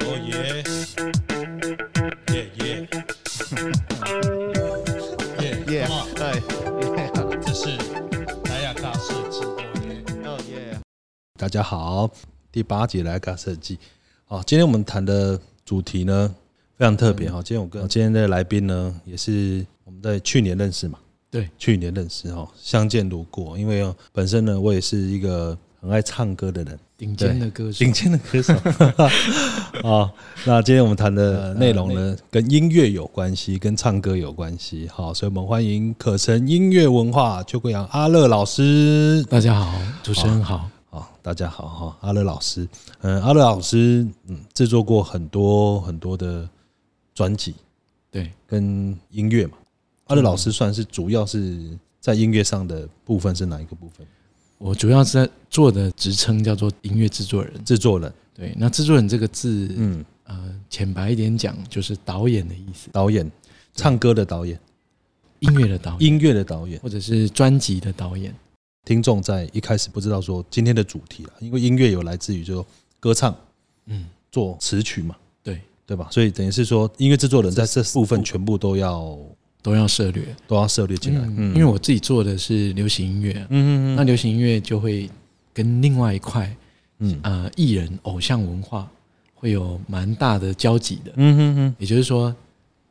哦耶，耶耶，耶这是莱雅卡设计，哦耶。哦耶，大家好，第八节来嘎设计。好，今天我们谈的主题呢非常特别。哈。今天我跟今天的来宾呢，也是我们在去年认识嘛，对，去年认识哈，相见如故。因为哦本身呢，我也是一个很爱唱歌的人，顶尖的歌手顶，尖的歌手 啊。那今天我们谈的内容呢，跟音乐有关系，跟唱歌有关系。好，所以我们欢迎可成音乐文化邱贵阳阿乐老师。大家好，主持人好，好，大家好哈，阿乐老师，嗯，阿乐老师，嗯，制作过很多很多的专辑对，跟音乐嘛。阿乐老师算是主要是在音乐上的部分是哪一个部分？我主要是在做的职称叫做音乐制作人，制作人，对，那制作人这个字，嗯，呃，浅白一点讲就是导演的意思，导演，唱歌的导演，音乐的导演，音乐的导演。或者是专辑的导演，听众在一开始不知道说今天的主题了，因为音乐有来自于就歌唱、嗯，做词曲嘛，对，对吧？所以等于是说，音乐制作人在这部分全部都要都要涉略，都要涉略进来。嗯，因为我自己做的是流行音乐，嗯嗯那流行音乐就会跟另外一块嗯。呃艺人偶像文化会有蛮大的交集的。嗯哼哼，也就是说，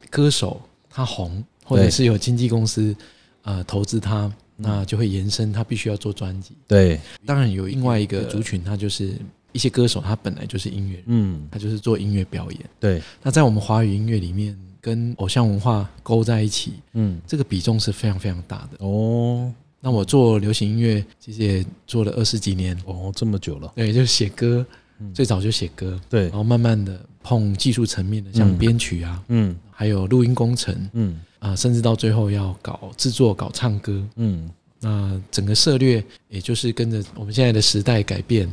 歌手他红，或者是有经纪公司呃投资他，那就会延伸他必须要做专辑。对，当然有另外一个族群，他就是一些歌手，他本来就是音乐人，嗯，他就是做音乐表演。对，那在我们华语音乐里面，跟偶像文化勾在一起，嗯，这个比重是非常非常大的。哦。那我做流行音乐，其实也做了二十几年，哦，这么久了，对，就写歌，嗯。最早就写歌，对。然，后慢慢的碰技术层面的，像嗯。编曲啊，嗯。还有录音工程嗯。啊、甚至到最后要搞制作、搞唱歌。嗯，那整个策略，也就是跟着我们现在的时代改变，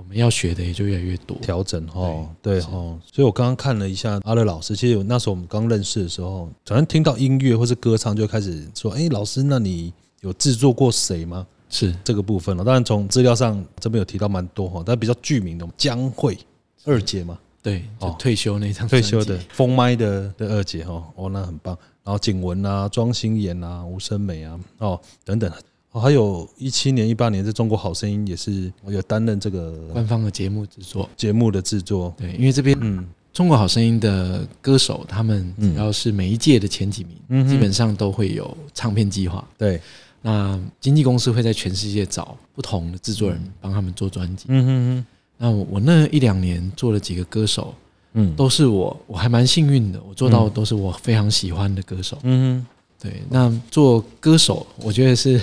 我们要学的也就越来越多。调整哦，对是哦，所以我刚刚看了一下阿乐老师，其实那时候我们刚认识的时候，好像听到音乐或是歌唱，就开始说，哎，老师，那你有制作过谁吗？是。这个部分了，当然从资料上这边有提到蛮多哈，但比较具名的江蕙二姐嘛，对，就哦。退休那张退休的封麦的的二姐哈，哦，那很棒。然后景文啊、庄心妍啊、吴声美啊，哦等等，哦，还有一七年、一八年在中国好声音也是有担任这个官方的节目制作。节目的制作。对，因为这边嗯中国好声音的歌手，他们只要是每一届的前几名，嗯哼基本上都会有唱片计划。对，那经纪公司会在全世界找不同的制作人帮他们做专辑。嗯哼那我我那一两年做了几个歌手，嗯都是我我还蛮幸运的，我做到都是我非常喜欢的歌手。嗯对，那做歌手，我觉得是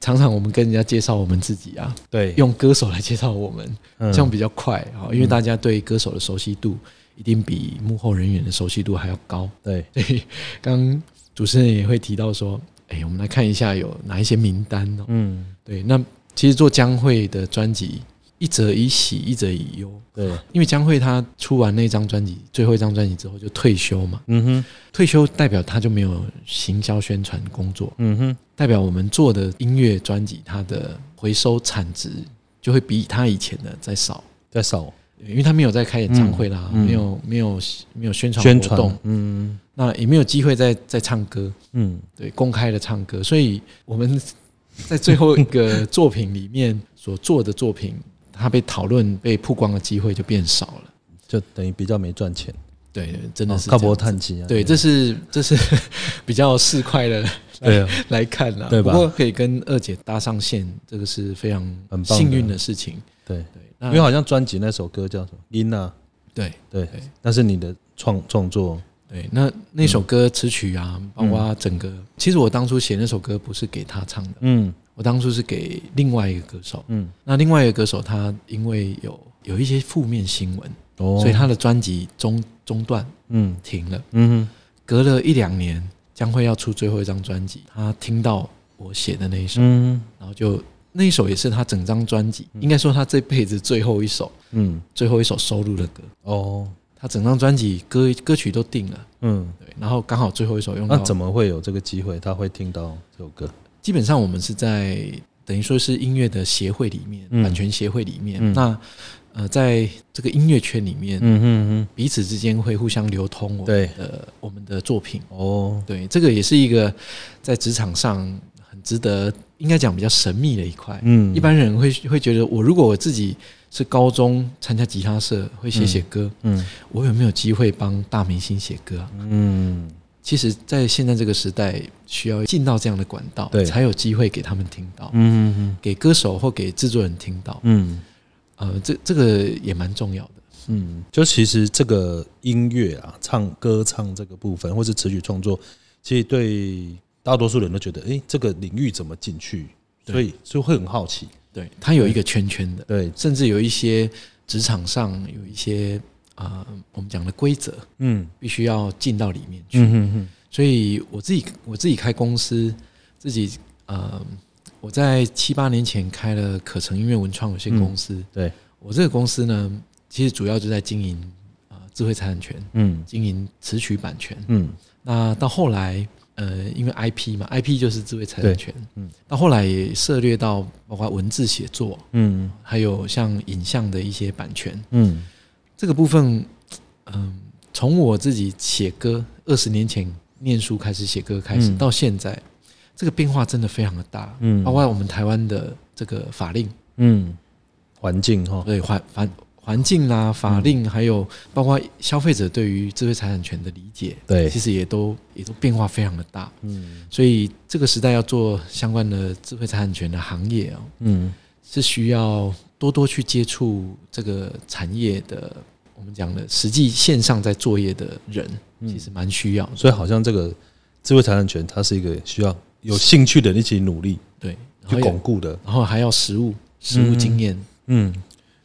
常常我们跟人家介绍我们自己啊，哼，对，用歌手来介绍我们，嗯。这样比较快啊，因为大家对歌手的熟悉度一定比幕后人员的熟悉度还要高。对，所以刚刚主持人也会提到说，哎，我们来看一下有哪一些名单哦。嗯。对，那其实做江蕙的专辑，一则以喜，一则以忧。对，因为江蕙她出完那张专辑，最后一张专辑之后就退休嘛，嗯哼。退休代表她就没有行销宣传工作，嗯哼，代表我们做的音乐专辑，它的回收产值就会比他以前的再少，再少。因为他没有在开演唱会啦，嗯嗯没有没有没有宣传宣传活动，，嗯。那也没有机会再再唱歌，嗯。对，公开的唱歌，所以我们在最后一个作品里面所做的作品，它被讨论、被曝光的机会就变少了。就等于比较没赚钱，对，真的是靠博这样子。探机啊，对，这是这是 比较市侩的对啊，来看啦，对吧？不过可以跟二姐搭上线，这个是非常很幸运的事情。对，对，因为好像专辑那首歌叫什么《音啊》，对。对对，那是你的创创作，对，那那首歌词曲啊，包括整个，其实我当初写那首歌不是给他唱的，嗯。我当初是给另外一个歌手。嗯，那另外一个歌手他因为有有一些负面新闻，哦。所以他的专辑中中断嗯停了。嗯隔了一两年，将会要出最后一张专辑，他听到我写的那一首，嗯然后就那一首也是他整张专辑，应该说他这辈子最后一首嗯最后一首收录的歌。哦他整张专辑歌歌曲都定了，嗯，对，然后刚好最后一首用到。那怎么会有这个机会？他会听到这首歌？基本上我们是在等于说是音乐的协会里面，嗯版权协会里面。嗯那呃，在这个音乐圈里面，嗯嗯彼此之间会互相流通我对。们的我们的作品。嗯，哦，对，这个也是一个在职场上很值得，应该讲比较神秘的一块。嗯，一般人会会觉得，我如果我自己是高中参加吉他社，会写写歌，嗯。我有没有机会帮大明星写歌啊？嗯。其实，在现在这个时代，需要进到这样的管道对，才有机会给他们听到，嗯嗯给歌手或给制作人听到。嗯呃，这这个也蛮重要的。嗯，就其实这个音乐啊，唱歌唱这个部分，或是词曲创作，其实对大多数人都觉得，诶，这个领域怎么进去？对所以就会很好奇。对，它有一个圈圈的，对，甚至有一些职场上有一些呃，我们讲的规则，嗯必须要进到里面去。嗯嗯嗯所以我自己我自己开公司，自己呃，我在七八年前开了可成音乐文创有限公司。对，我这个公司呢，其实主要就在经营呃智慧财产权，嗯经营词曲版权。嗯那到后来，呃，因为 IP 嘛，IP 就是智慧财产权。嗯到后来也涉猎到包括文字写作，嗯还有像影像的一些版权。嗯这个部分，嗯，从我自己写歌二十年前念书开始写歌开始，嗯到现在，这个变化真的非常的大。嗯。包括我们台湾的这个法令，嗯，环境哈，对环环环境啦、法令，还有包括消费者对于智慧财产权的理解，对。其实也都也都变化非常的大。嗯。所以这个时代要做相关的智慧财产权的行业啊，嗯。是需要多多去接触这个产业的，我们讲的实际线上在作业的人，其实蛮需要的。所以好像这个智慧财产权，它是一个需要有兴趣的人一起努力对，然去巩固的，然后还要实物实物经验，嗯，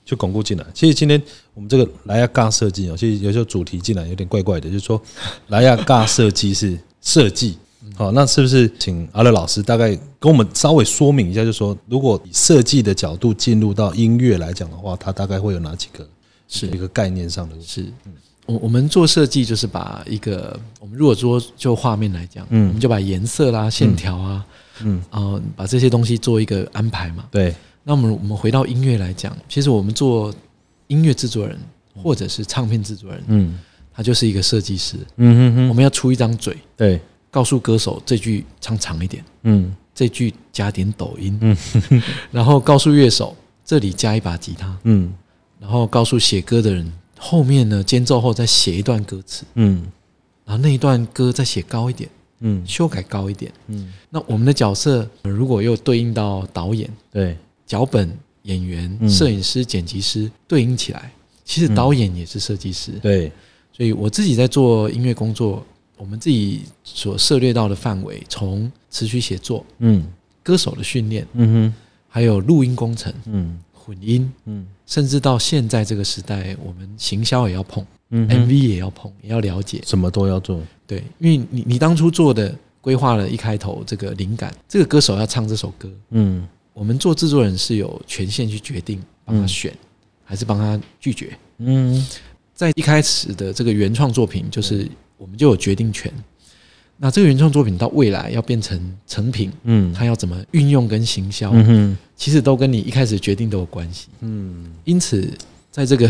去巩固进来。其实今天我们这个莱亚尬设计哦，其实有时候主题进来有点怪怪的，就是说莱亚尬设计是 设计。好，那是不是请阿乐老师大概跟我们稍微说明一下，就是说，如果以设计的角度进入到音乐来讲的话，它大概会有哪几个是一个概念上的？是。我我们做设计就是把一个，我们如果说就画面来讲，嗯。我们就把颜色啦、线条啊，嗯，啊、把这些东西做一个安排嘛。对，那我们我们回到音乐来讲，其实我们做音乐制作人或者是唱片制作人，嗯。他就是一个设计师。嗯哼哼，我们要出一张嘴，对，告诉歌手这句唱长一点，嗯。这句加点抖音，嗯。然后告诉乐手这里加一把吉他，嗯。然后告诉写歌的人后面呢间奏后再写一段歌词，嗯。然后那一段歌再写高一点，嗯。修改高一点。嗯，那我们的角色呃如果又对应到导演、对，脚本、演员、嗯。摄影师、剪辑师对应起来，其实导演也是设计师。对，所以我自己在做音乐工作，我们自己所涉猎到的范围，从词曲写作、嗯。歌手的训练，嗯哼，还有录音工程、嗯。混音，嗯甚至到现在这个时代，我们行销也要碰、嗯 m v 也要碰，也要了解。什么都要做，对，因为你你当初做的规划了一开头这个灵感，这个歌手要唱这首歌，嗯我们做制作人是有权限去决定帮他嗯选，还是帮他拒绝。嗯在一开始的这个原创作品，就是我们就有决定权。那这个原创作品到未来要变成成品，嗯它要怎么运用跟行销，嗯哼其实都跟你一开始决定都有关系。嗯因此，在这个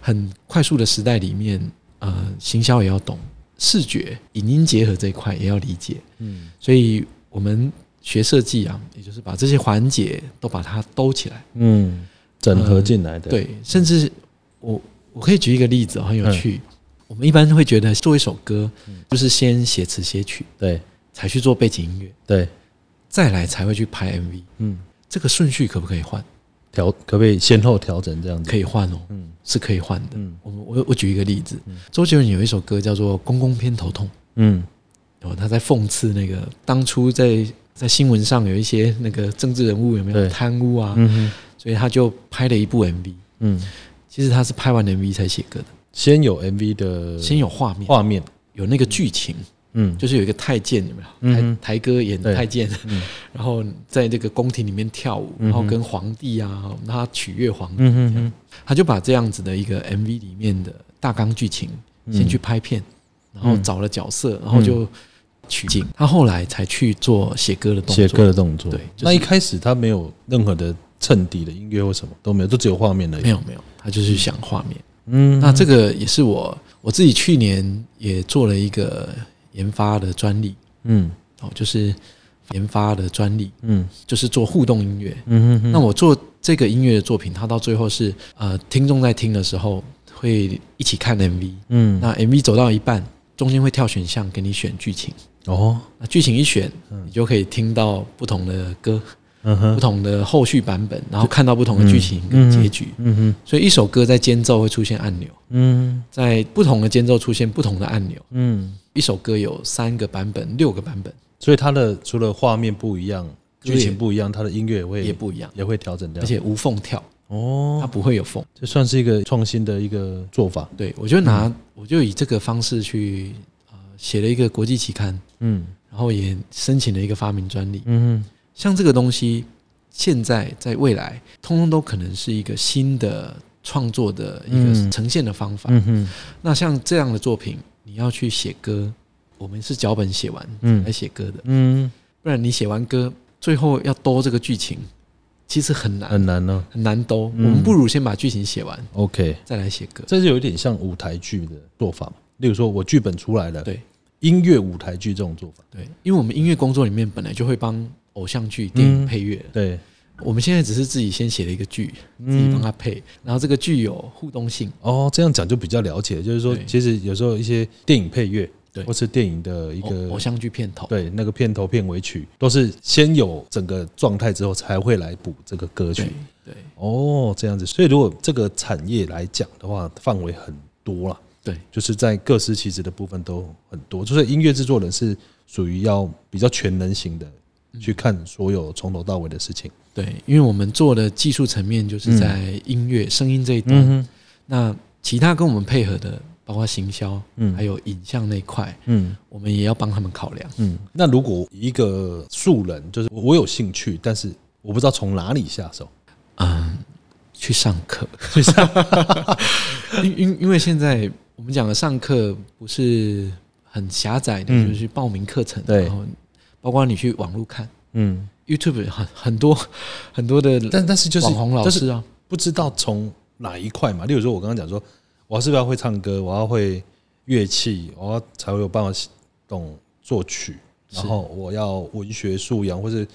很快速的时代里面，呃，行销也要懂，视觉、影音结合这一块也要理解。嗯所以，我们学设计啊，也就是把这些环节都把它兜起来。嗯，整合进来的，，对，甚至我我可以举一个例子哦，很有趣。我们一般会觉得做一首歌，就是先写词写曲，对才去做背景音乐，对，再来才会去拍 MV。嗯，这个顺序可不可以换？调可不可以先后调整这样子？可以换哦，嗯是可以换的。嗯我我我举一个例子，周杰伦有一首歌叫做《公公偏头痛》，嗯哦，他在讽刺那个当初在在新闻上有一些那个政治人物有没有贪污啊，嗯哼所以他就拍了一部 MV。嗯，其实他是拍完 MV 才写歌的，先有 MV 的先有画面，画面，有那个剧情，嗯。就是有一个太监有没有？嗯。台台哥演对。太监，嗯。然后在这个宫廷里面跳舞，然后跟皇帝啊，让他取悦皇帝，嗯哼哼，他就把这样子的一个 MV 里面的大纲剧情先去拍片，然后找了角色，然后就取景。他后来才去做写歌的动作。写歌的动作。对那一开始他没有任何的衬底的音乐或什么都没有，都只有画面而已。没有没有，他就是想画面。嗯，那这个也是我我自己去年也做了一个研发的专利。嗯。哦，就是研发的专利，嗯。就是做互动音乐。嗯哼那我做这个音乐的作品，它到最后是呃，听众在听的时候会一起看 MV，嗯。那 MV 走到一半，中间会跳选项给你选剧情，哦。那剧情一选，你就可以听到不同的歌、不同的后续版本，然后看到不同的剧情跟结局。嗯哼所以一首歌在间奏会出现按钮，嗯在不同的间奏出现不同的按钮。嗯，一首歌有三个版本、六个版本，所以它的除了画面不一样，剧情不一样，它的音乐也会也不一样，也会调整掉而。且无缝跳，哦它哦，不会有缝。这算是一个创新的一个做法。对我就拿我就以这个方式去呃写了一个国际期刊，嗯然后也申请了一个发明专利。嗯像这个东西，现在在未来，通通都可能是一个新的创作的一个嗯呈现的方法。嗯哼那像这样的作品，你要去写歌，我们是脚本写完嗯来写歌的，嗯，不然你写完歌，最后要兜这个剧情，其实很难很难呢。很难兜。嗯我们不如先把剧情写完，OK，再来写歌。这就有点像舞台剧的做法嘛。例如说，我剧本出来了，对音乐舞台剧这种做法，对，因为我们音乐工作里面本来就会帮偶像剧、电影嗯配乐，对，我们现在只是自己先写了一个剧，自己帮他配，然后这个剧有互动性。哦，这样讲就比较了解，就是说，其实有时候一些电影配乐，对。或是电影的一个偶像剧片头，对那个片头片尾曲，都是先有整个状态之后才会来补这个歌曲。对。对。哦，这样子，所以如果这个产业来讲的话，范围很多了，对。就是在各司其职的部分都很多。就是音乐制作人是属于要比较全能型的，去看所有从头到尾的事情。对，因为我们做的技术层面就是在音乐、声音这一端，哼，那其他跟我们配合的，包括行销，嗯。还有影像那一块，嗯。我们也要帮他们考量。嗯。那如果一个素人，就是我有兴趣，但是我不知道从哪里下手。嗯，去上课，因因因为现在我们讲的上课不是很狭窄的，嗯。就是去报名课程，对。然后包括你去网络看嗯，YouTube 很很多很多的但但是就是网红老就是师啊，不知道从哪一块嘛。例如说，我刚刚讲说，我是不是要会唱歌，我要会乐器，我要才会有办法懂作曲，然后我要文学素养，或是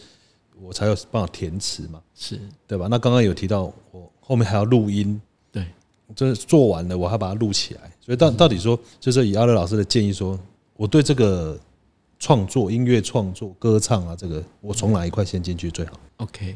我才有办法填词嘛，是对吧？那刚刚有提到，我后面还要录音，对，就是做完了，我还把它录起来。所以到到底说，就是以阿乐老师的建议说，我对这个创作、音乐创作、歌唱啊，这个我从哪一块先进去最好？OK。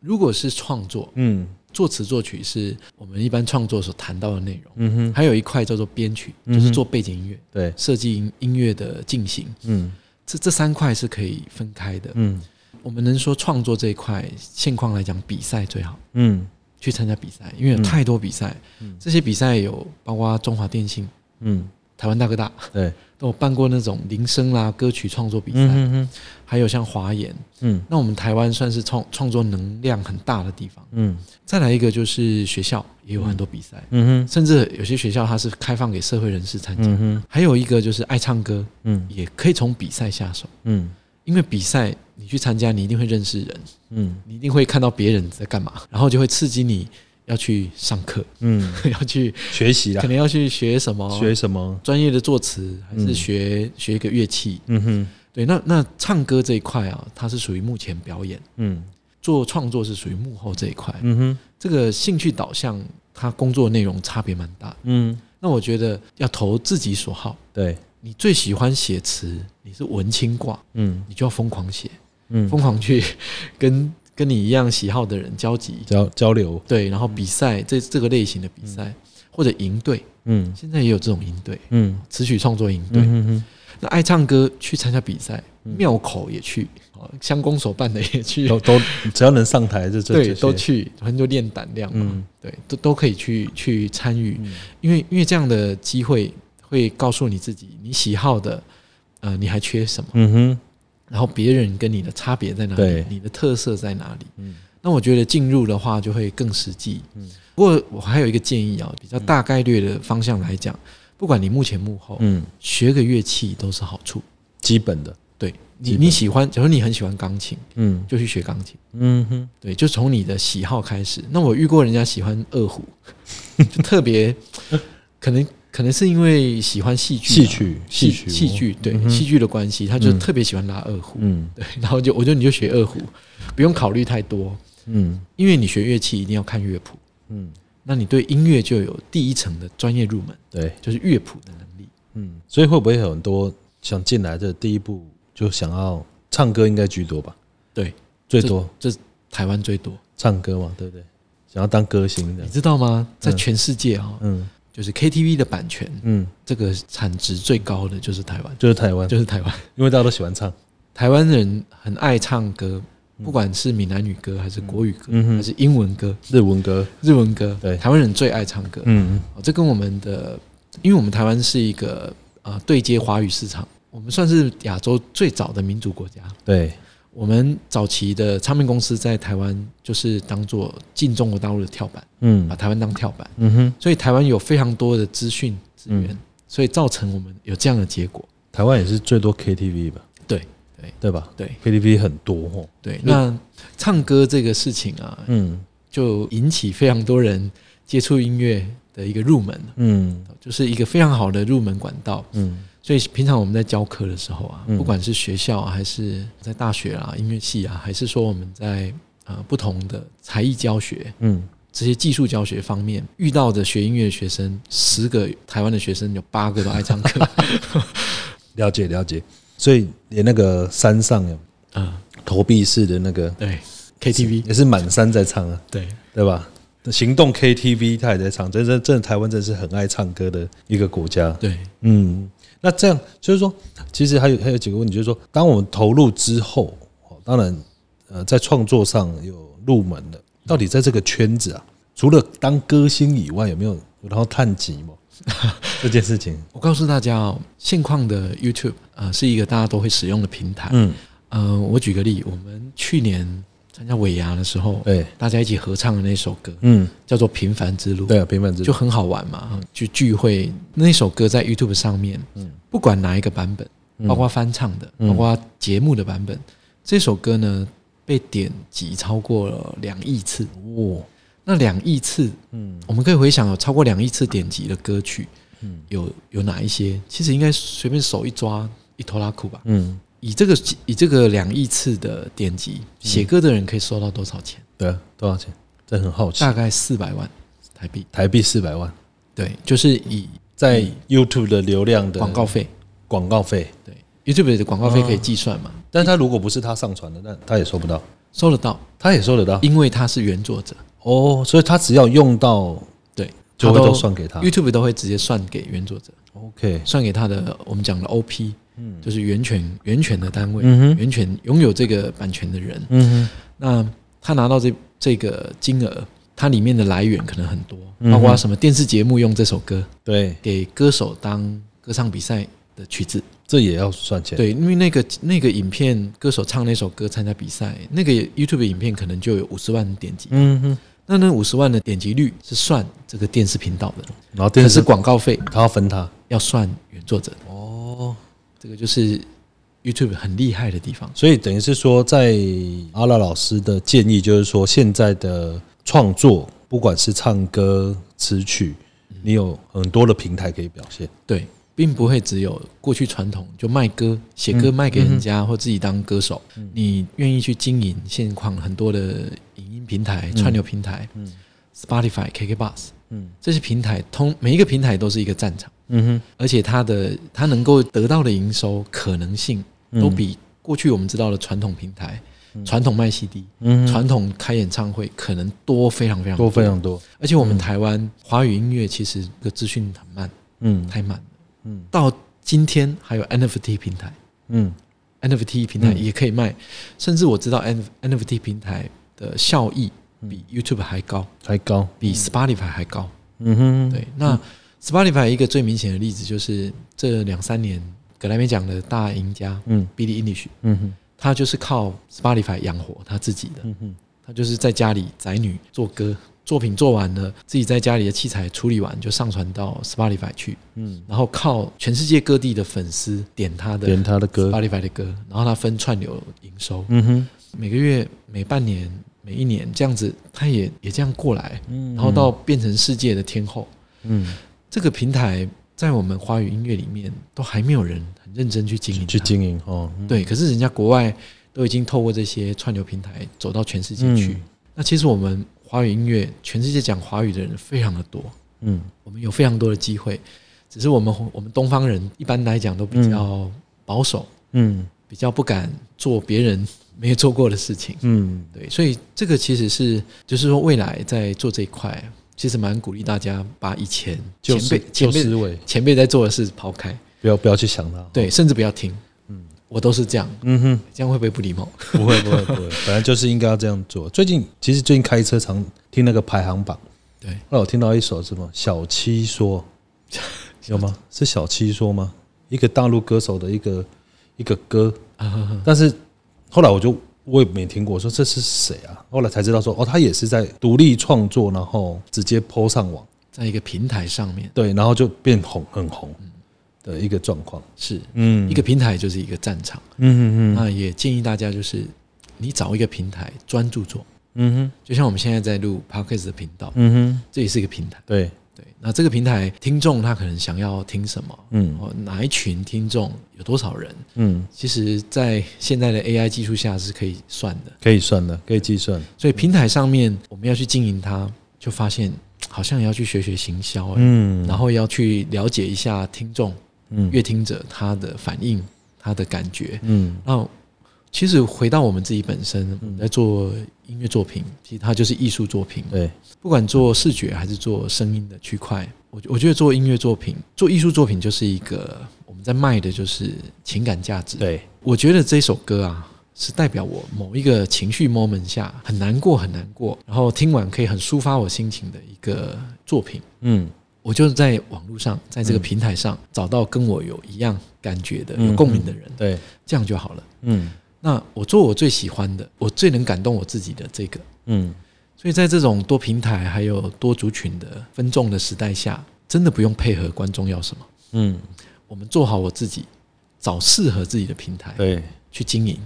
如果是创作，嗯作词作曲是我们一般创作所谈到的内容，嗯哼，还有一块叫做编曲，就是做背景音乐、对，设计音音乐的进行。嗯这这三块是可以分开的。嗯我们能说创作这一块，现况来讲，比赛最好嗯去参加比赛，因为有太多比赛。嗯这些比赛有包括中华电信、嗯，台湾大哥大。对，都有办过那种铃声啦、歌曲创作比赛，嗯哼还有像华研。嗯。那我们台湾算是创创作能量很大的地方。嗯。再来一个就是学校也有很多比赛，嗯哼甚至有些学校它是开放给社会人士参加。嗯哼还有一个就是爱唱歌，嗯。也可以从比赛下手，嗯。因为比赛你去参加，你一定会认识人，嗯。你一定会看到别人在干嘛，然后就会刺激你要去上课，嗯，要去学习啦。可，能要去学什么学什么？专业的作词，还是嗯。学学一个乐器。嗯哼。对，那那唱歌这一块啊，它是属于目前表演，嗯。做创作是属于幕后这一块。嗯哼。这个兴趣导向，它工作内容差别蛮大。嗯，那我觉得要投自己所好，对，你最喜欢写词，你是文青挂，嗯。你就要疯狂写，嗯，疯狂去 跟跟你一样喜好的人交集，交交流，对，然后比赛这这个类型的比赛，或者营队，嗯。现在也有这种营队，嗯。词曲创作营队。嗯嗯那爱唱歌去参加比赛，庙口也去，哦乡公所办的也去，都都只要能上台，就这对，都去，反正就练胆量嘛，嗯。对，都都可以去去参与，嗯。因为因为这样的机会会告诉你自己你喜好的，呃，你还缺什么，嗯哼然后别人跟你的差别在哪里，你的特色在哪里。嗯那我觉得进入的话就会更实际。嗯不过我还有一个建议啊，比较大概率的方向来讲，不管你幕前幕后，嗯，学个乐器都是好处。基本的，对你你喜欢，假如你很喜欢钢琴，嗯就去学钢琴。嗯哼，对，就从你的喜好开始。那我遇过人家喜欢二胡，就特别可能可能是因为喜欢戏剧啊、戏曲戏戏曲戏剧对戏剧的关系，他就嗯特别喜欢拉二胡。嗯。对，然后就我觉得你就学二胡，不用考虑太多，嗯。因为你学乐器一定要看乐谱，嗯，那你对音乐就有第一层的专业入门，对，就是乐谱的能力。嗯，所以会不会有很多想进来的第一步就想要唱歌，应该居多吧？对，最多。这是台湾最多，唱歌嘛，对不对？想要当歌星的你，知道吗？在全世界哈、嗯就是 KTV 的版权，嗯，这个产值最高的就是台湾，就是台湾，就是台湾。因为大家都喜欢唱，台湾人很爱唱歌，不管是闽南语歌还是国语歌，嗯。还是英文歌、日文歌，日文歌，对。台湾人最爱唱歌。嗯。哦这跟我们的，因为我们台湾是一个啊对接华语市场，我们算是亚洲最早的民族国家。对，我们早期的唱片公司在台湾就是当做进中国大陆的跳板，嗯。把台湾当跳板，嗯哼，所以台湾有非常多的资讯资源，嗯。所以造成我们有这样的结果。台湾也是最多 KTV 吧？对对。对吧？对？KTV 很多哦，对，那唱歌这个事情啊，嗯。就引起非常多人接触音乐的一个入门，嗯。就是一个非常好的入门管道。嗯所以平常我们在教课的时候啊，嗯不管是学校啊，还是在大学啊、音乐系啊，还是说我们在呃不同的才艺教学、嗯，这些技术教学方面遇到的学音乐的学生，十个台湾的学生有八个都爱唱歌。了解了解。所以连那个山上有啊，投币式的那个对，KTV，也是满山在唱啊，对对吧？行动 KTV 他也在唱，真真真的台湾真的是很爱唱歌的一个国家。对，嗯，那这样就是说，其实还有还有几个问题，就是说，当我们投入之后，哦，当然，呃，在创作上有入门的，到底在这个圈子啊，除了当歌星以外，有没有然后探级嘛？这件事情，我告诉大家哦，现况的 YouTube 呃是一个大家都会使用的平台。嗯，呃，我举个例，我们去年参加尾牙的时候，对，大家一起合唱的那首歌嗯，叫做《平凡之路》，对啊，平凡之路。就很好玩嘛。去聚会那首歌在 YouTube 上面，嗯。不管哪一个版本，嗯。包括翻唱的，嗯。包括节目的版本，这首歌呢被点击超过了两亿次。哇，那两亿次，嗯。我们可以回想有超过两亿次点击的歌曲，嗯。有有哪一些？其实应该随便手一抓，一拖拉库吧。嗯，以这个以这个两亿次的点击，写歌的人可以收到多少钱？对啊，多少钱？这很好奇。大，概四百万台币。台币四百万，对，就是以在 YouTube 的流量的广告费，广告费，对 YouTube 的广告费可以计算嘛，但是他如果不是他上传的，那他也收不到，收得到，他也收得到。因为他是原作者，哦，所以他只要用到对，就会都算给他。YouTube 都会直接算给原作者，OK，算给他的我们讲的 OP，嗯。就是源泉源泉的单位，源泉拥有这个版权的人，嗯那他拿到这这个金额，它里面的来源可能很多，嗯包括什么电视节目用这首歌对，给歌手当歌唱比赛的曲子，这也要算钱。，对，因为那个那个影片歌手唱那首歌参加比赛，那个 YouTube 影片可能就有五十万点击，嗯哼，那那五十万的点击率是算这个电视频道的，然后电视可是广告费他要分他。要算原作者，哦，这个就是 YouTube 很厉害的地方。所以等于是说，在阿拉老师的建议就是说，现在的创作，不管是唱歌、词曲，你有很多的平台可以表现。对，并不会只有过去传统就卖歌、写歌卖给人家，或自己当歌手。你愿意去经营现况很多的影音平台、串流平台、Spotify、KKBox 嗯。这些平台，通每一个平台都是一个战场，嗯哼。而且它的它能够得到的营收可能性，都比过去我们知道的传统平台、传统卖 CD、嗯传统开演唱会可能多非常非常多。非常多。而且我们台湾华语音乐其实这个资讯很慢，嗯。太慢了。嗯。到今天还有 NFT 平台。嗯，NFT 平台嗯。也可以卖，甚至我知道 N NFT 平台的效益比 YouTube 还高，还高。比 Spotify 还高。嗯哼，对，那 Spotify 一个最明显的例子就是这两三年格莱美奖的大赢家嗯。Billie Eilish，嗯哼。他就是靠 Spotify 养活他自己的，嗯哼。他就是在家里宅女做歌，作品做完了，自己在家里的器材处理完，就上传到 Spotify 去，嗯，然后靠全世界各地的粉丝点他的点他的歌，Spotify 的歌，然后他分串流营收，嗯哼，每个月、每半年、每一年这样子，他也也这样过来，嗯。然后到变成世界的天后。嗯。这个平台在我们华语音乐里面都还没有人很认真去经营，去经营哦，嗯。对，可是人家国外都已经透过这些串流平台走到全世界去。嗯。那其实我们华语音乐，全世界讲华语的人非常的多，嗯。我们有非常多的机会，只是我们我们东方人一般来讲都比较保守，嗯。比较不敢做别人没有做过的事情。嗯对，所以这个其实是，就是说未来在做这一块，其实蛮鼓励大家把以前前就是辈前辈前辈在做的事抛开，不要不要去想它，对，甚至不要听。嗯，我都是这样，嗯哼。这样会不会不礼貌？不会不会不会，本来 就是应该要这样做。最近其实最近开车常听那个排行榜，对，后来我听到一首什么小七说，有吗？是小七说吗？一个大陆歌手的一个一个歌，但是后来我就我也没听过，我说这是谁啊？后来才知道说哦，他也是在独立创作，然后直接 PO 上网，在一个平台上面。对，然后就变红很红的一个状况。是。嗯。一个平台就是一个战场。嗯嗯。那也建议大家就是，你找一个平台专注做，嗯哼。就像我们现在在录 podcast 的频道，嗯哼，这也是一个平台。对，对，那这个平台听众他可能想要听什么，嗯。哦，哪一群听众有多少人，嗯，其实，在现在的 AI 技术下是可以算的。可以算的，可以计算。所以平台上面我们要去经营它，就发现好像也要去学学行销、欸，嗯。然后要去了解一下听众、嗯。乐听者他的反应、他的感觉。嗯。那其实回到我们自己本身，我们在做音乐作品，其实它就是艺术作品。对，不管做视觉还是做声音的区块，我我觉得做音乐作品、做艺术作品就是一个我们在卖的就是情感价值。对，我觉得这首歌啊，是代表我某一个情绪 moment 下很难过很难过，然后听完可以很抒发我心情的一个作品。嗯我就是在网络上，在这个平台上找到跟我有一样感觉的、有共鸣的人，对，这样就好了。嗯那我做我最喜欢的，我最能感动我自己的这个。嗯。所以在这种多平台还有多族群的分众的时代下，真的不用配合观众要什么，嗯，我们做好我自己，找适合自己的平台对，去经营，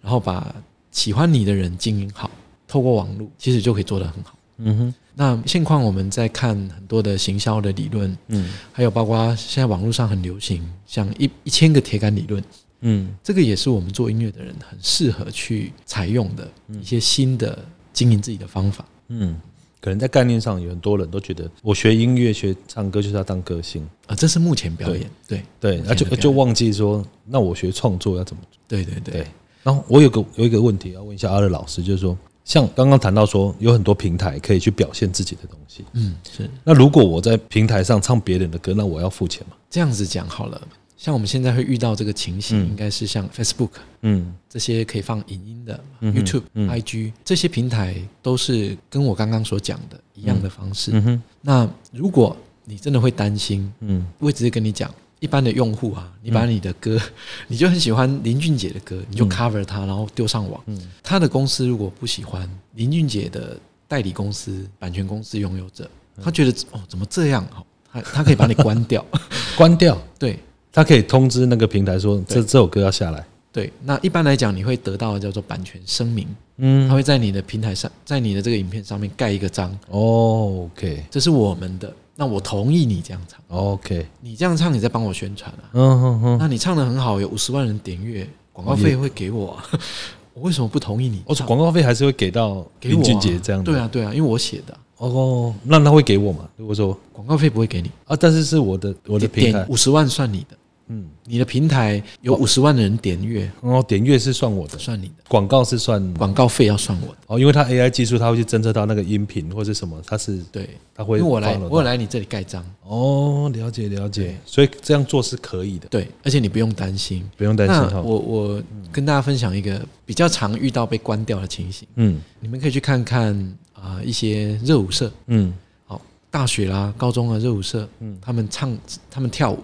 然后把喜欢你的人经营好，透过网络其实就可以做得很好。嗯哼，那现况我们在看很多的行销的理论，嗯。还有包括现在网络上很流行，像一一千个铁杆理论，嗯这个也是我们做音乐的人很适合去采用的一些新的经营自己的方法。嗯，可能在概念上有很多人都觉得，我学音乐、学唱歌就是要当歌星，啊，这是目前表演，对对，那就就忘记说，那我学创作要怎么做？对对对对，然后我有个有一个问题要问一下阿乐老师，就是说，像刚刚谈到说，有很多平台可以去表现自己的东西。嗯，是那如果我在平台上唱别人的歌，那我要付钱吗？这样子讲好了。像我们现在会遇到这个情形，嗯。应该是像 Facebook 嗯。这些可以放影音的、嗯 YouTube、嗯。IG 这些平台，都是跟我刚刚所讲的一样的方式。嗯哼。那如果你真的会担心，嗯。我会直接跟你讲，一般的用户啊，你把你的歌，你就很喜欢林俊杰的歌，你就 cover 他，然后丢上网。嗯。他的公司如果不喜欢林俊杰的代理公司、版权公司拥有者，他觉得哦怎么这样？哦，他他可以把你关掉。关掉，对他可以通知那个平台说这这首歌要下来。对，那一般来讲，你会得到的叫做版权声明，嗯。他会在你的平台上，在你的这个影片上面盖一个章，哦，OK。这是我们的，那我同意你这样唱，OK，你这样唱，你在帮我宣传啊。嗯哼哼，那你唱的很好，有五十万人点阅，广告费会给我、啊，我为什么不同意你哦，唱？广告费还是会给到林俊杰这样的。对啊，对啊，因为我写的。啊、哦，那他会给我嘛？如果说广告费不会给你，啊，但是是我的我的平台。点，五十万算你的，嗯，你的平台有五十万的人点阅，然后点阅是算我的，算你的，广告是算广告费要算我的。哦，因为它 AI 技术，它会去侦测到那个音频或者什么，它是对，它会因为我来我有来你这里盖章，哦，了解了解，所以这样做是可以的，对，而且你不用担心。不用担心哈。我我跟大家分享一个比较常遇到被关掉的情形，嗯。你们可以去看看啊、一些热舞社，嗯。好，大学啦、高中的热舞社，嗯。他们唱、他们跳舞，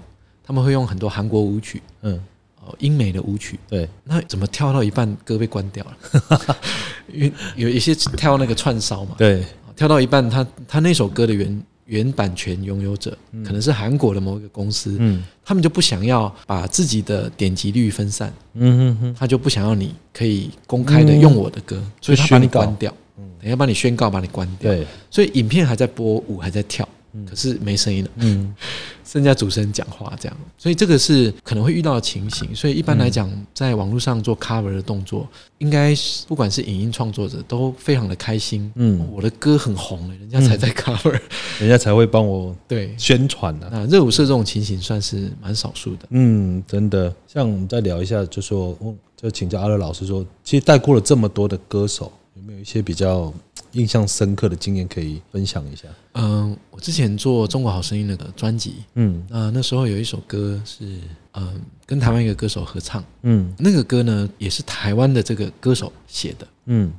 他们会用很多韩国舞曲，嗯，哦，英美的舞曲，对，那怎么跳到一半歌被关掉了？因为有一些跳那个串烧嘛，对，哦跳到一半，他他那首歌的原原版权拥有者可能是韩国的某一个公司，嗯。他们就不想要把自己的点击率分散，嗯哼哼，他就不想要你可以公开的用我的歌，所以他把你关掉，等下帮你宣告把你关掉。对，所以影片还在播，舞还在跳，可是没声音了，嗯 剩下主持人讲话这样。所以这个是可能会遇到的情形。所以一般来讲，在网络上做 cover 的动作，应该是不管是影音创作者都非常的开心。嗯，我的歌很红了，人家才在 cover。人家才会帮我对，宣传呢。那热舞社这种情形算是蛮少数的。嗯，真的，像我们再聊一下，就说，嗯就请教阿乐老师说，其实带过了这么多的歌手，有没有一些比较印象深刻的经验可以分享一下？嗯，我之前做《中国好声音》那个专辑，嗯那那时候有一首歌是嗯跟台湾一个歌手合唱，嗯那个歌呢也是台湾的这个歌手写的。嗯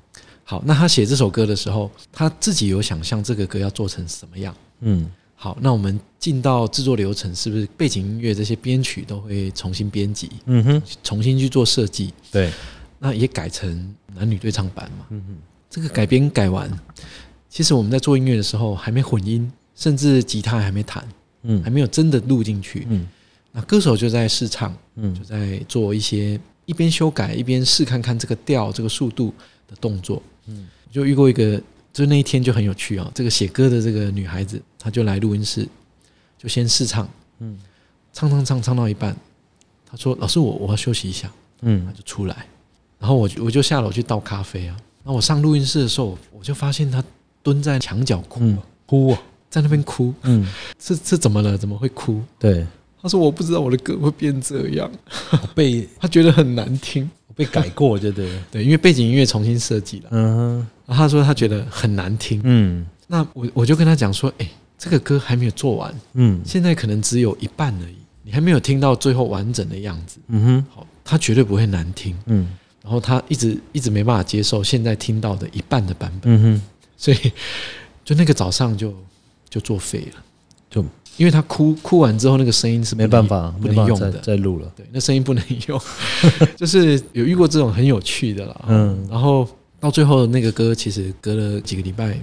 好，那他写这首歌的时候，他自己有想象这个歌要做成什么样。嗯好，那我们进到制作流程，是不是背景音乐这些编曲都会重新编辑，嗯哼，重新去做设计？对，那也改成男女对唱版嘛？嗯哼，这个改编改完，其实我们在做音乐的时候还没混音，甚至吉他还没弹，嗯还没有真的录进去。嗯那歌手就在试唱，嗯就在做一些一边修改一边试看看这个调、这个速度的动作。嗯就遇过一个，就那一天就很有趣啊、这个写歌的这个女孩子，她就来录音室，就先试唱，嗯唱唱唱唱到一半，她说：“老师，我我要休息一下。”她嗯就出来，然后我就我就下楼去倒咖啡啊。那我上录音室的时候，我就发现他蹲在墙角哭，嗯，哭啊，在那边哭，嗯，这这怎么了？怎么会哭？对，他说：“我不知道我的歌会变这样。”我被 他觉得很难听。我被改过，对对，对，因为背景音乐重新设计了。嗯哼然后他说他觉得很难听，嗯那我我就跟他讲说，哎、这个歌还没有做完，嗯现在可能只有一半而已，你还没有听到最后完整的样子。嗯哼好，他绝对不会难听。嗯然后他一直一直没办法接受现在听到的一半的版本，嗯哼，所以就那个早上就就作废了，就因为他哭哭完之后，那个声音是没办法，不能用的。再录了，对，那声音不能用，就是有遇过这种很有趣的啦。嗯嗯，然后到最后那个歌，其实隔了几个礼拜，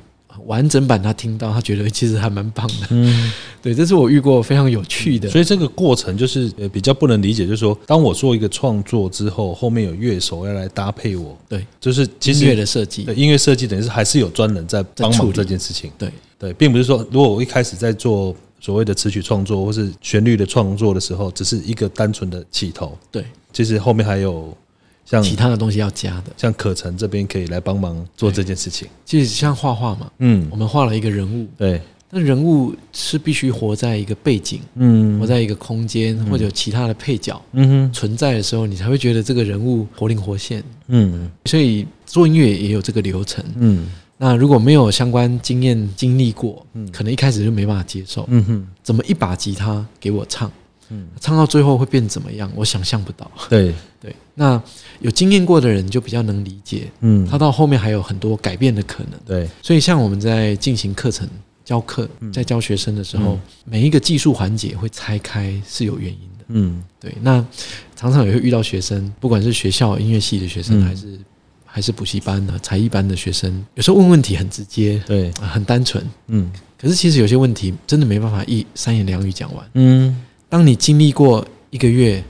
完整版他听到，他觉得其实还蛮棒的。嗯。对，这是我遇过非常有趣的。所以这个过程就是呃比较不能理解，就是说，当我做一个创作之后，后面有乐手要来搭配我，对，就是其音乐的设计对，音乐设计等于是还是有专人在帮忙在处理这件事情，对对，并不是说如果我一开始在做所谓的词曲创作或是旋律的创作的时候，只是一个单纯的起头，对，其实后面还有像其他的东西要加的。像可成这边可以来帮忙做这件事情，其实像画画嘛，嗯。我，们画了一个人物，对，那人物是必须活在一个背景，嗯。活在一个空间，或者有其他的配角嗯哼，存在的时候，你才会觉得这个人物活灵活现。嗯。所以做音乐也有这个流程。嗯。那如果没有相关经验经历过，嗯。可能一开始就没办法接受。嗯哼，怎么一把吉他给我唱，嗯唱到最后会变怎么样？我想象不到。对，对，那有经验过的人就比较能理解，嗯他到后面还有很多改变的可能。对，所以像我们在进行课程教课，在教学生的时候，每一个技术环节会拆开是有原因的。嗯对，那常常也会遇到学生，不管是学校音乐系的学生，嗯还是还是补习班的才艺班的学生，有时候问问题很直接，对，啊很单纯。嗯可是其实有些问题真的没办法一三言两语讲完。嗯当你经历过一个月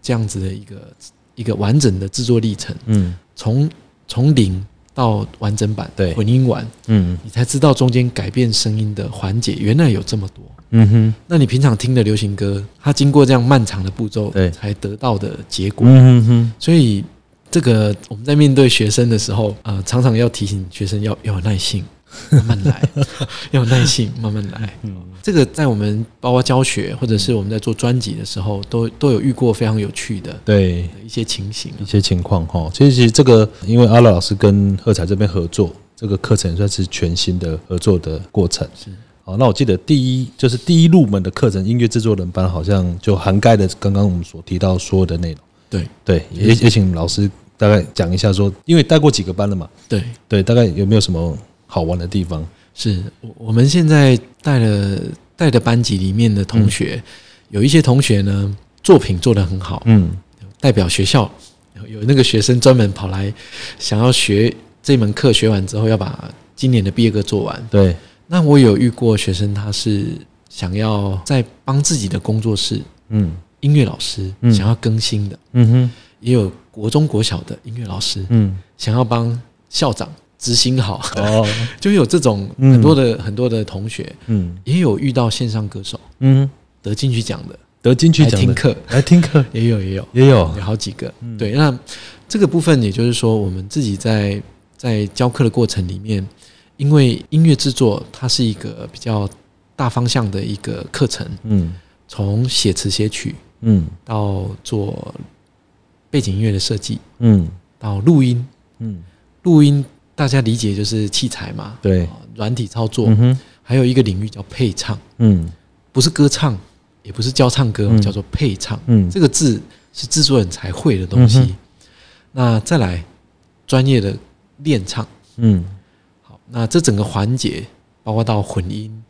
这样子的一个一个完整的制作历程，嗯。从从零到完整版，对。混音完，嗯。你才知道中间改变声音的环节原来有这么多。嗯哼，那你平常听的流行歌，它经过这样漫长的步骤，对。才得到的结果。嗯哼所以这个我们在面对学生的时候，呃，常常要提醒学生要要有耐性，慢慢来，要有耐心，慢慢来。这个在我们包括教学或者是我们在做专辑的时候，都都有遇过非常有趣的对。一些情形啊一。些情况哈，其实其实这个，因为阿乐老师跟贺彩这边合作，这个课程算是全新的合作的过程。是好，那我记得第一就是第一入门的课程，音乐制作人班好像就涵盖了刚刚我们所提到所有的内容。对对，也也请老师大概讲一下说，因为带过几个班了嘛，对，对，大概有没有什么好玩的地方？是我我们现在带了带的班级里面的同学，有一些同学呢作品做得很好，嗯。代表学校有那个学生专门跑来想要学这门课，学完之后要把今年的毕业歌做完。对，那我有遇过学生，他是想要在帮自己的工作室嗯。音乐老师嗯。想要更新的，嗯哼，也有国中国小的音乐老师嗯。想要帮校长执行好，哦，就有这种嗯很多的、很多的同学，嗯。也有遇到线上歌手嗯，得进去讲的，得金曲奖听课。来听课。也有也有也有。有好几个。对，那这个部分也就是说，我们自己在在教课的过程里面，因为音乐制作它是一个比较大方向的一个课程，嗯。从写词写曲嗯。到做背景音乐的设计，嗯。到录音，嗯，录音大家理解就是器材嘛，对。哦，软体操作，嗯，还有一个领域叫配唱，嗯。不是歌唱，也不是教唱歌，嗯。叫做配唱。嗯。这个字是制作人才会的东西。嗯那再来专业的练唱，嗯。好，那这整个环节包括到混音，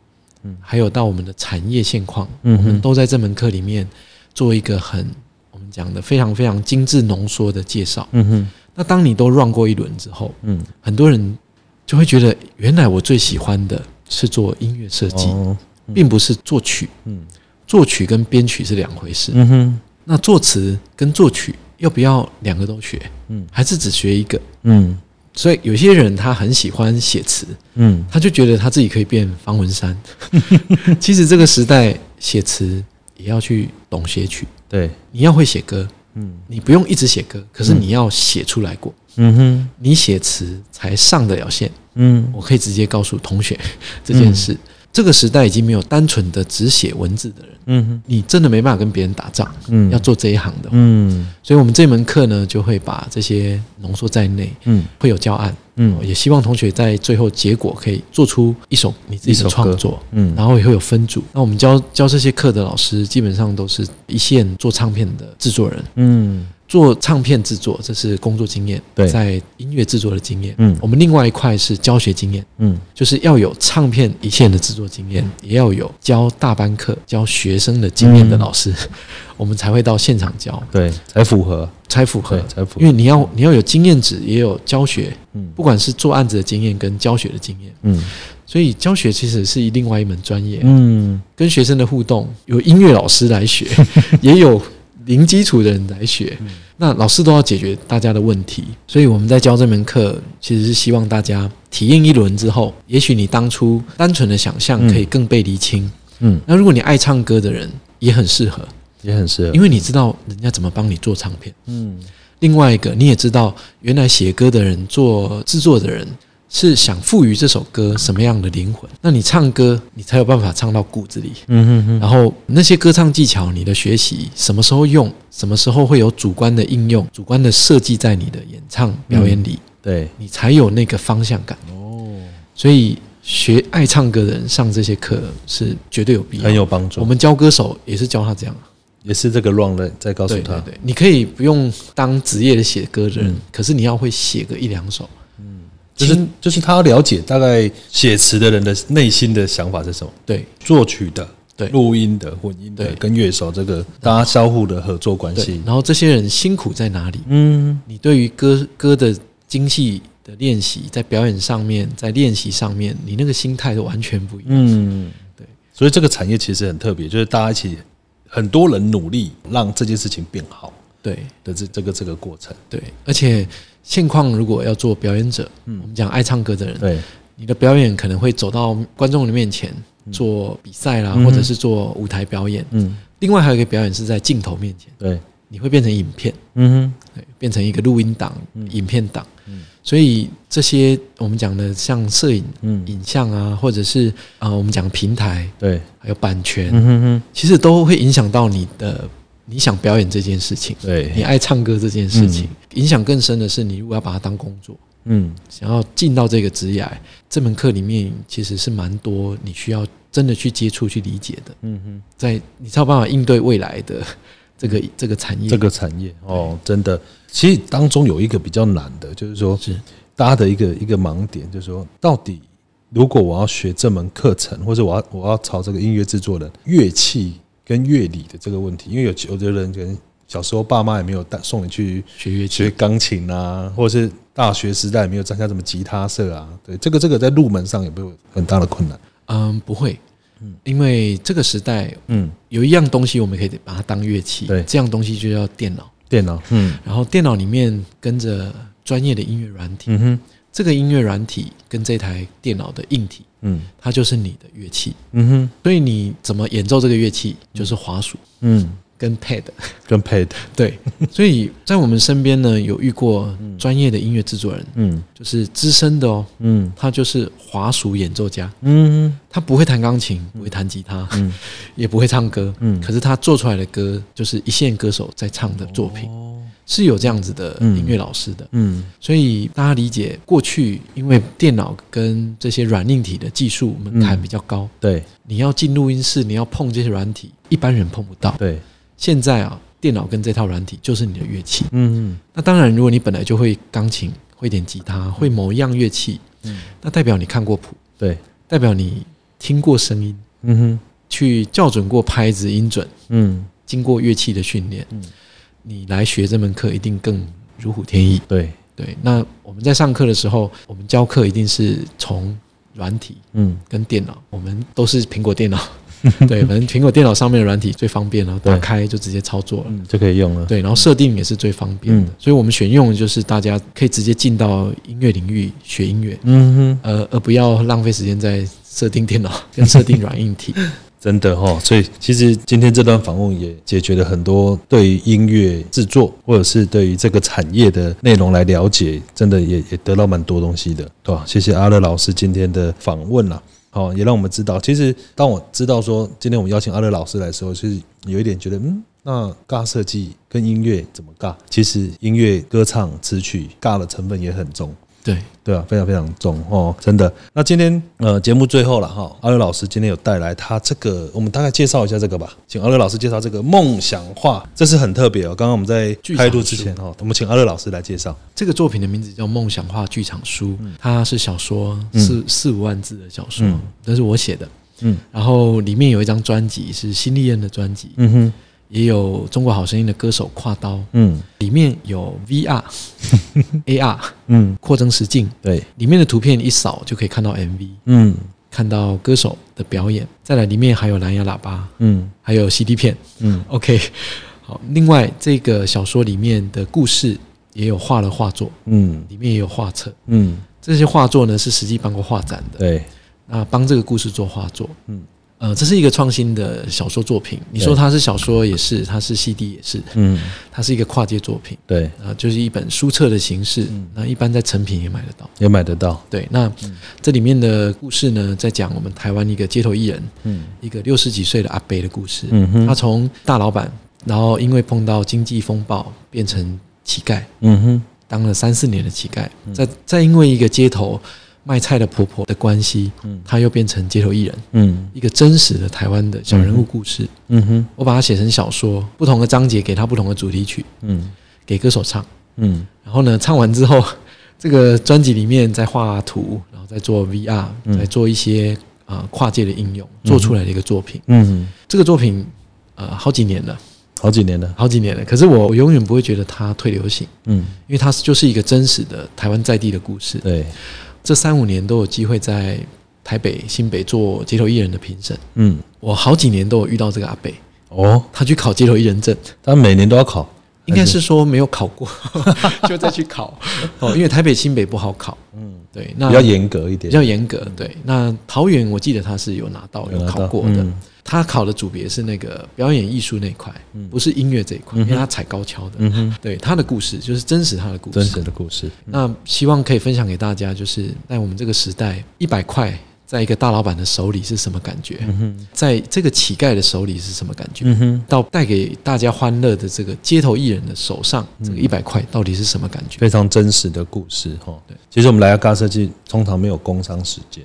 嗯。还有到我们的产业现况，嗯我们都在这门课里面做一个很我们讲的非常非常精致浓缩的介绍。嗯哼那当你都 run 过一轮之后，嗯，很多人就会觉得，原来我最喜欢的是做音乐设计，哦，并不是作曲。嗯作曲跟编曲是两回事。嗯哼那作词跟作曲要不要两个都学？嗯还是只学一个？嗯所以有些人他很喜欢写词，嗯他就觉得他自己可以变方文山。其实这个时代写词也要去懂写曲，对，你要会写歌，嗯。你不用一直写歌，可是你要写出来过，嗯哼。你写词才上得了线。嗯。我可以直接告诉同学 这件事。这个时代已经没有单纯的只写文字的人，嗯哼。你真的没办法跟别人打仗。嗯。要做这一行的，嗯。所以我们这门课呢，就会把这些浓缩在内，嗯。会有教案，嗯。也希望同学在最后结果可以做出一首你自己的创作，嗯。然后也会有分组。那我们教教这些课的老师，基本上都是一线做唱片的制作人，嗯。做唱片制作这是工作经验，对。在音乐制作的经验。嗯。我们另外一块是教学经验，嗯。就是要有唱片一线的制作经验，也要有教大班课、教学生的经验的老师，我们才会到现场教，对，才符合，才符合，。才符合，因为你要你要有经验值，也有教学，嗯。不管是做案子的经验跟教学的经验，嗯。所以教学其实是另外一门专业。嗯。跟学生的互动，有音乐老师来学，也有零基础的人来学。那老师都要解决大家的问题，所以我们在教这门课，其实是希望大家体验一轮之后，也许你当初单纯的想象可以更被厘清。嗯，那如果你爱唱歌的人，也很适合，也很适合，因为你知道人家怎么帮你做唱片。嗯另外一个，你也知道原来写歌的人、做制作的人是想赋予这首歌什么样的灵魂，那你唱歌，你才有办法唱到骨子里。嗯哼哼，然后那些歌唱技巧，你的学习什么时候用，什么时候会有主观的应用、主观的设计在你的演唱表演里，对，你才有那个方向感。哦，所以学爱唱歌的人上这些课是绝对有必要。很有帮助。我们教歌手也是教他这样。也是这个 run 的，再告诉他，对对对，你可以不用当职业的写歌的人，嗯。可是你要会写个一两首。嗯。就是就是他要了解大概写词的人的内心的想法是什么，对。作曲的、对。录音的、混音的对。跟乐手这个大家相互的合作关对系，，然后这些人辛苦在哪里？嗯。你对于歌歌的精细的练习，在表演上面，在练习上面，你那个心态都完全不一样。嗯，对，所以这个产业其实很特别，就是大家一起很多人努力让这件事情变好对。的这这个这个过程，对，而且现况如果要做表演者，嗯。我们讲爱唱歌的人，对，你的表演可能会走到观众的面前做比赛啦，嗯或者是做舞台表演。嗯，另外还有一个表演是在镜头面前，对，你会变成影片，嗯对，变成一个录音档、影片档。所以这些我们讲的像摄影、嗯。影像啊，或者是啊、呃我们讲平台，对，还有版权，嗯哼哼，其实都会影响到你的你想表演这件事情，对。你对，爱唱歌这件事情。影响更深的是，你如果要把它当工作，嗯。想要进到这个职业，这门课里面其实是蛮多你需要真的去接触、去理解的，嗯哼。在你才有办法应对未来的这个这个产业。这个产业哦，真的，其实当中有一个比较难的，就是说是大家的一个一个盲点，就是说，到底如果我要学这门课程，或者我要我要朝这个音乐制作人乐器跟乐理的这个问题，因为有有的人可能小时候爸妈也没有带送你去学乐器学钢琴啊，或者是大学时代没有参加什么吉他社啊，对，这个这个在入门上有没有很大的困难？嗯，不会，因为这个时代嗯，有一样东西我们可以把它当乐器，对。这样东西就叫电脑。电脑，嗯。然后电脑里面跟着专业的音乐软体，嗯哼，这个音乐软体跟这台电脑的硬体，嗯。它就是你的乐器。嗯哼，所以你怎么演奏这个乐器，就是滑鼠嗯，跟 pad。跟 Pad，对，所以在我们身边呢，有遇过专业的音乐制作人，嗯。就是资深的哦，嗯。他就是华属演奏家，嗯他不会弹钢琴，不会弹吉他，嗯。也不会唱歌，嗯可是他做出来的歌就是一线歌手在唱的作品，是有这样子的音乐老师的。嗯。所以大家理解，过去因为电脑跟这些软硬体的技术门槛比较高，对。你要进录音室，你要碰这些软体，一般人碰不到。对，现在啊，电脑跟这套软体就是你的乐器。嗯。嗯那当然，如果你本来就会钢琴、会点吉他、会某一样乐器，嗯。那代表你看过谱，对，代表你听过声音，嗯哼，去校准过拍子音准，嗯。经过乐器的训练，你来学这门课一定更如虎添翼。对，对，那我们在上课的时候，我们教课一定是从软体嗯。跟电脑，我们都是苹果电脑，对，反正苹果电脑上面的软体最方便了，对打开就直接操作了。嗯，就可以用了，对，然后设定也是最方便的，嗯所以我们选用的就是大家可以直接进到音乐领域学音乐，嗯哼。呃，而不要浪费时间在设定电脑跟设定软硬体。真的哈、所以其实今天这段访问也解决了很多对于音乐制作或者是对于这个产业的内容来了解，真的也也得到蛮多东西的，对吧？谢谢阿乐老师今天的访问啦。好，也让我们知道，其实当我知道说今天我们邀请阿乐老师来的时候，其实有一点觉得，嗯，那尬设计跟音乐怎么尬？其实音乐、歌唱、词曲尬的成分也很重。对，对啊，非常非常重哦，真的。那今天呃节目最后了哈，阿乐老师今天有带来他这个，我们大概介绍一下这个吧，请阿乐老师介绍这个梦想画，这是很特别哦。刚刚我们在开录之前哦，我们请阿乐老师来介绍。这个作品的名字叫《梦想画剧场书》，它是小说，四四五万字的小说嗯，这是我写的。嗯然后里面有一张专辑是新丽燕的专辑，嗯哼，也有中国好声音的歌手跨刀，嗯。里面有 VR、AR 嗯，扩增实境，对，里面的图片一扫就可以看到 MV，嗯。看到歌手的表演，再来里面还有蓝牙喇叭，嗯。还有 CD 片。嗯。OK，好，另外这个小说里面的故事也有画了画作，嗯。里面也有画册，嗯，这些画作呢是实际办过画展的，对，那帮这个故事做画作，嗯呃，这是一个创新的小说作品。你说它是小说也是，它是 CD 也是，嗯它是一个跨界作品，对，啊，就是一本书册的形式。嗯那一般在成品也买得到。也买得到。对，那这里面的故事呢，在讲我们台湾一个街头艺人，嗯一个六十几岁的阿伯的故事。嗯哼他从大老板，然后因为碰到经济风暴，变成乞丐，嗯哼当了三四年的乞丐。再再因为一个街头卖菜的婆婆的关系，嗯，她又变成街头艺人。嗯。一个真实的台湾的小人物故事，嗯哼。我把它写成小说，不同的章节给她不同的主题曲，嗯。给歌手唱。嗯。然后呢，唱完之后，这个专辑里面再画图，然后再做 VR，再做一些啊、呃跨界的应用，做出来的一个作品。嗯，这个作品呃好几年了，好几年了。好几年了，可是我我永远不会觉得它退流行，嗯，因为它就是一个真实的台湾在地的故事。对，这三五年都有机会在台北、新北做街头艺人的评审，嗯。我好几年都有遇到这个阿北，哦，他去考街头艺人证。他每年都要考。应该是？说没有考过，就再去考。哦，因为台北、新北不好考，嗯，对，那比较严格一点，比较严格，对。那桃园我记得他是有拿到有考过的。嗯，他考的组别是那个表演艺术那一块，不是音乐这一块，因为他踩高跷的，对他的故事就是真实他的故事真事。实的故事。那希望可以分享给大家，就是在我们这个时代，一百块在一个大老板的手里是什么感觉？在这个乞丐的手里是什么感觉？到带给大家欢乐的这个街头艺人的手上，这个一百块到底是什么感觉？非常真实的故事哈。对，其实我们来到咖设计通常没有工商时间，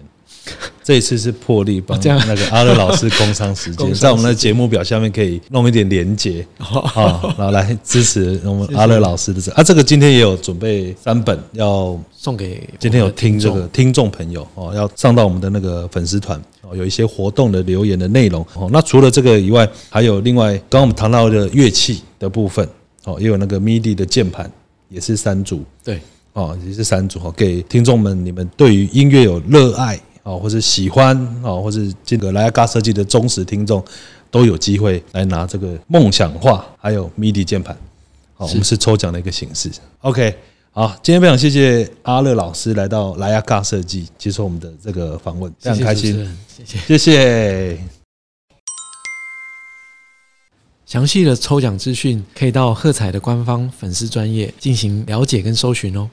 这一次是破例帮那个阿乐老师 工商时间，在我们的节目表下面可以弄一点连接啊，然后来支持我们阿乐老师的这啊，这个今天也有准备三本要送给今天有听这个听众。朋友哦，要上到我们的那个粉丝团哦，有一些活动的留言的内容哦。那除了这个以外，还有另外刚刚我们谈到的乐器的部分哦，也有那个 MIDI 的键盘，也是三组。对。哦，也是三组哦，给听众们你们对于音乐有热爱哦，或者喜欢哦，或是这个莱雅嘎设计的忠实听众，都有机会来拿这个梦想化还有 MIDI 键盘。好，我们是抽奖的一个形式。OK，好，今天非常谢谢阿乐老师来到莱雅嘎设计接受我们的这个访问，非常开心，谢谢。谢谢。详细的抽奖资讯可以到喝彩的官方粉丝专业进行了解跟搜寻哦。